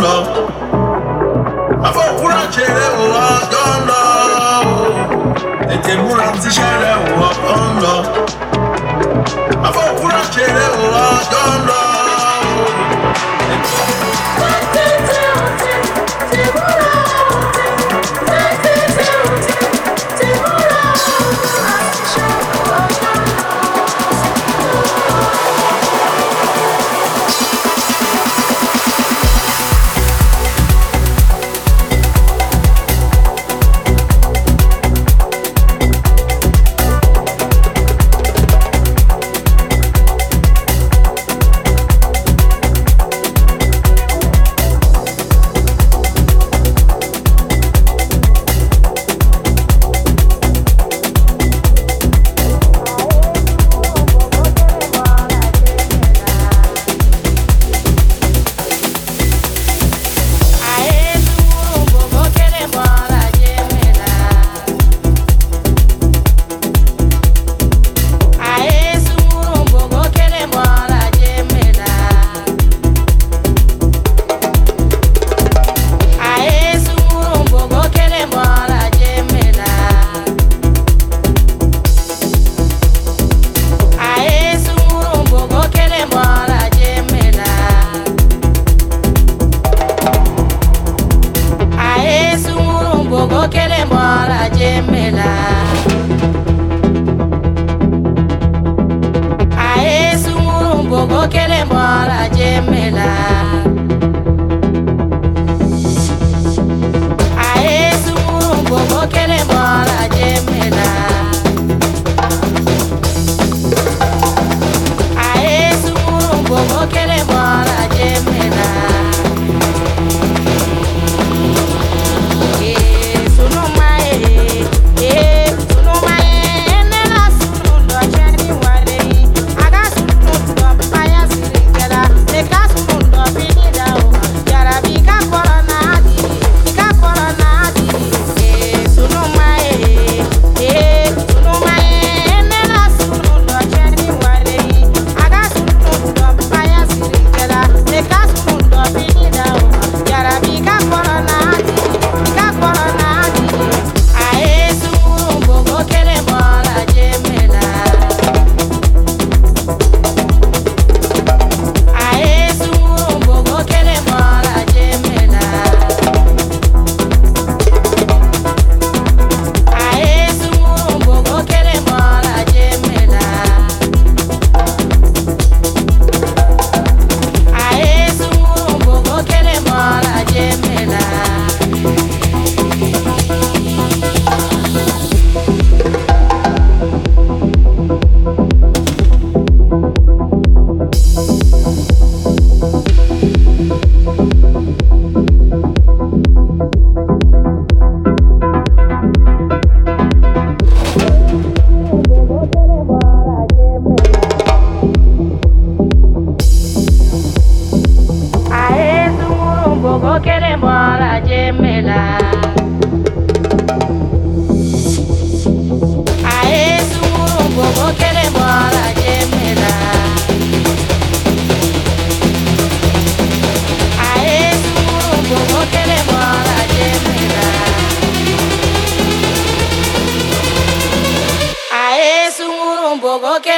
love.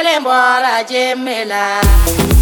quieren, bora de melar.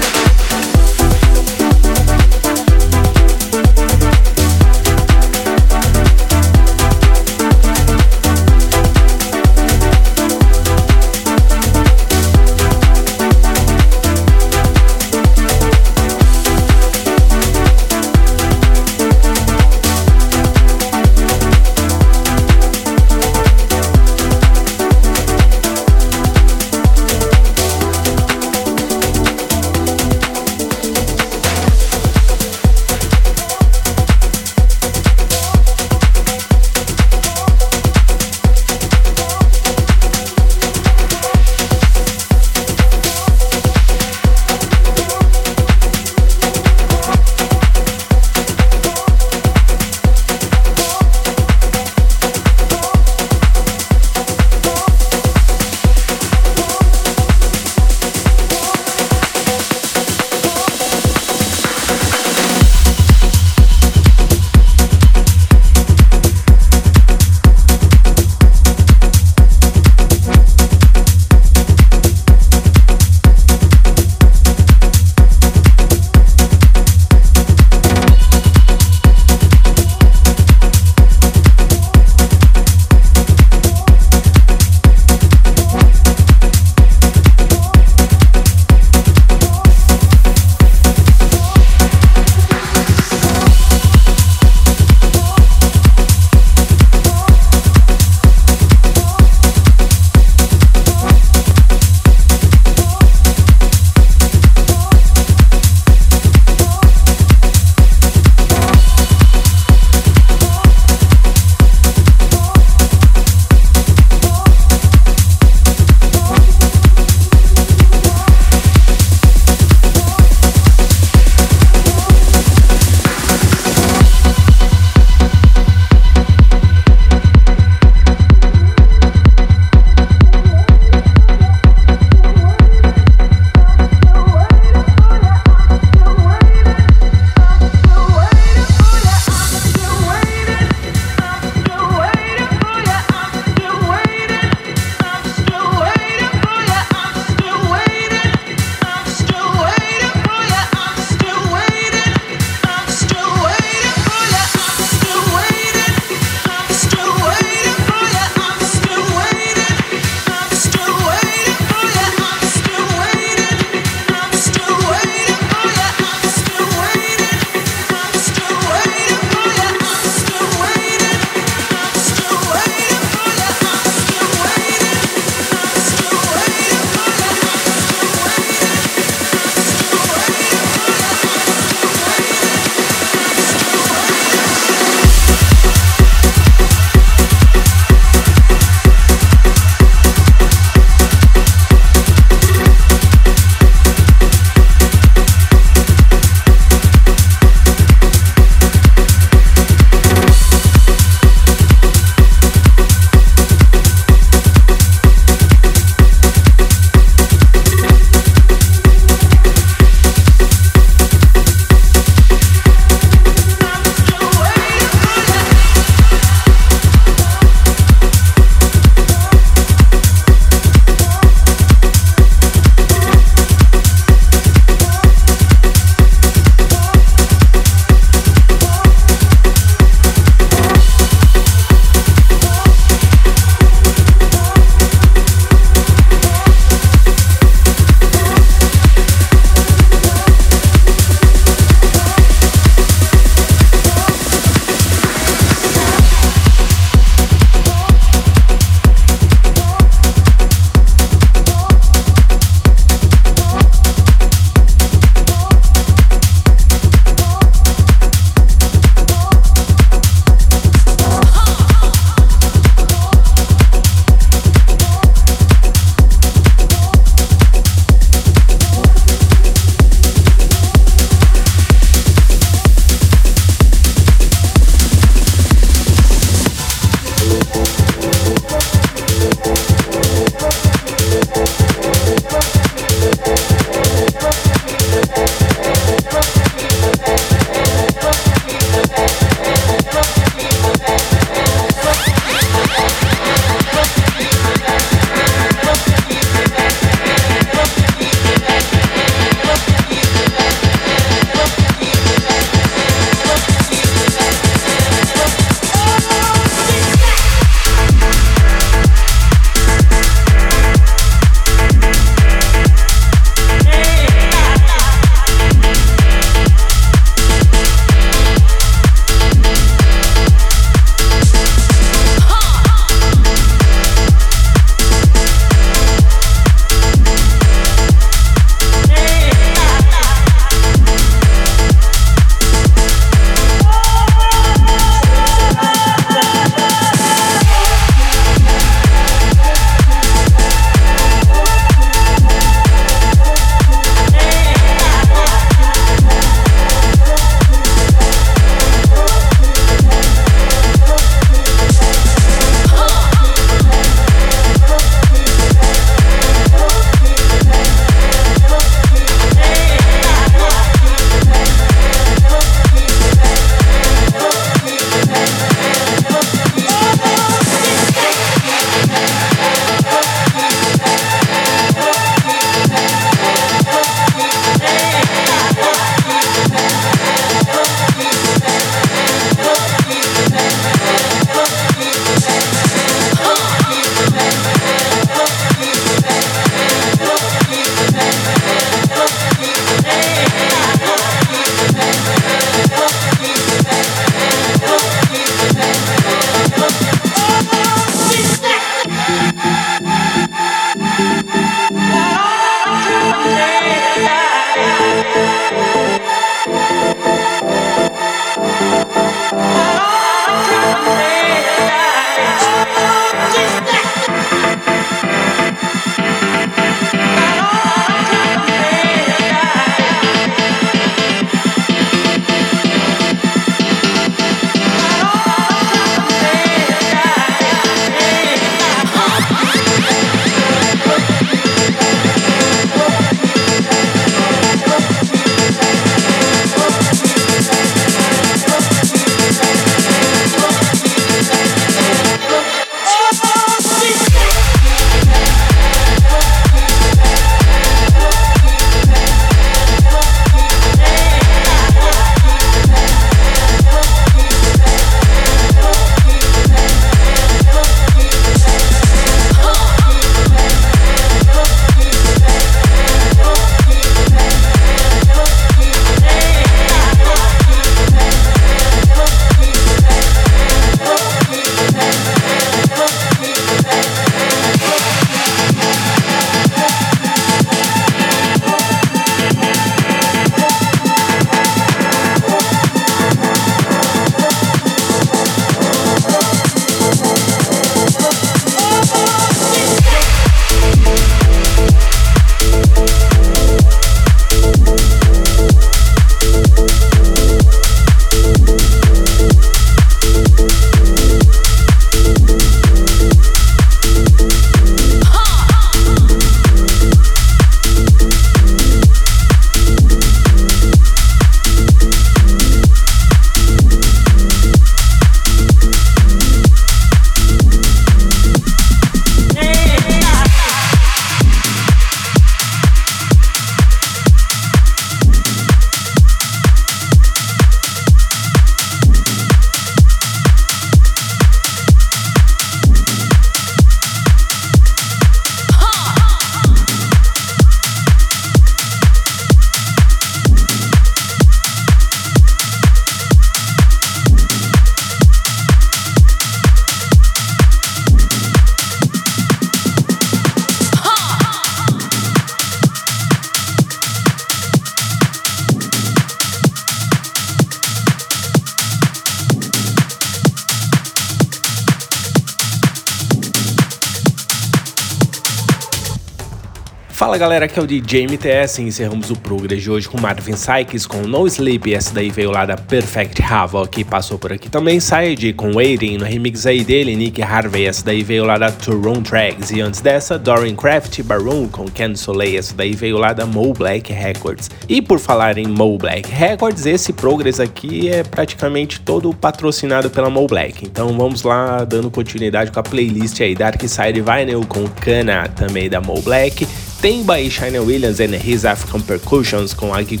Fala galera, aqui é o DJ MTS e encerramos o Progress de hoje com Marvin Sykes com No Sleep, essa daí veio lá da Perfect Havoc, que passou por aqui também, Said com Waiting, no remix aí dele, Nick Harvey, essa daí veio lá da Turon Tracks, e antes dessa, Dorian Craft Baroon com Ken Soleil, essa daí veio lá da Mo Black Records. E por falar em Mo Black Records, esse Progress aqui é praticamente todo patrocinado pela Mo Black, então vamos lá dando continuidade com a playlist aí, Dark Side Vinyl com Kana, também da Mo Black, tem by Shine Williams and His African Percussions com Ag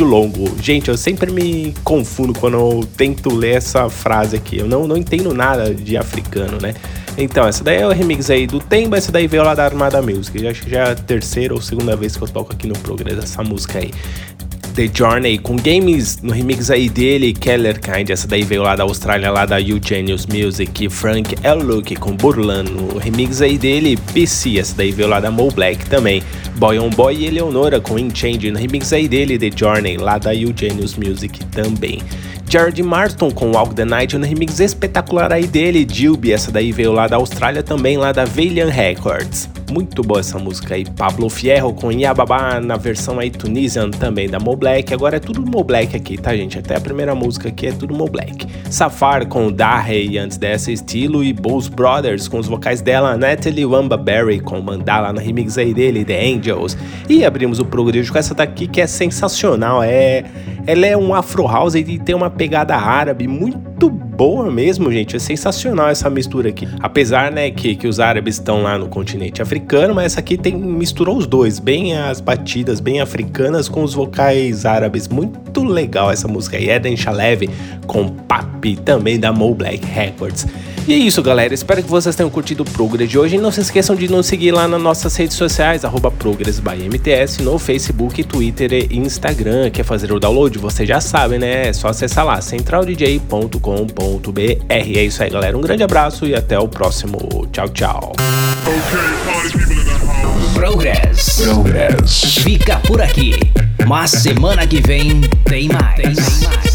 Longo. Gente, eu sempre me confundo quando eu tento ler essa frase aqui. Eu não, não entendo nada de africano, né? Então, essa daí é o remix aí do Temba, essa daí veio lá da Armada Music. Acho que já é a terceira ou segunda vez que eu toco aqui no Progress essa música aí. The Journey, com games no remix aí dele, Keller Kind, essa daí veio lá da Austrália, lá da Eugenius Music, Frank L. Luke com Burlan, no remix aí dele, PC, essa daí veio lá da Mo Black também, Boy on Boy e Eleonora com In Change, no remix aí dele, The Journey, lá da Eugenius Music também. Jared Marston com Walk the Night, no remix espetacular aí dele, Dilby, essa daí veio lá da Austrália também, lá da Valiant Records. Muito boa essa música aí. Pablo Fierro com Yababa na versão aí Tunisian também da Mo Black. Agora é tudo Mo Black aqui, tá, gente? Até a primeira música aqui é tudo Mo Black. Safar com Darrey antes dessa estilo e Bulls Brothers com os vocais dela, Natalie Wamba Berry com Mandala na remix aí dele, The Angels. E abrimos o progresso com essa daqui que é sensacional. É, ela é um Afro House e tem uma pegada árabe muito boa mesmo, gente. É sensacional essa mistura aqui. Apesar, né, que, que os árabes estão lá no continente africano, mas essa aqui tem misturou os dois, bem as batidas bem africanas com os vocais árabes. Muito legal essa música aí. Eden Shalev com Papi, também da Mo Black Records. E é isso, galera. Espero que vocês tenham curtido o Progress de hoje. E não se esqueçam de nos seguir lá nas nossas redes sociais, arroba MTS, no Facebook, Twitter e Instagram. Quer fazer o download? Você já sabe, né? É só acessar lá, centraldj.com.br www.progress.br. É isso aí, galera. Um grande abraço e até o próximo. Tchau, tchau. Progress. Progress. Fica por aqui. Mas semana que vem tem mais. Tem mais.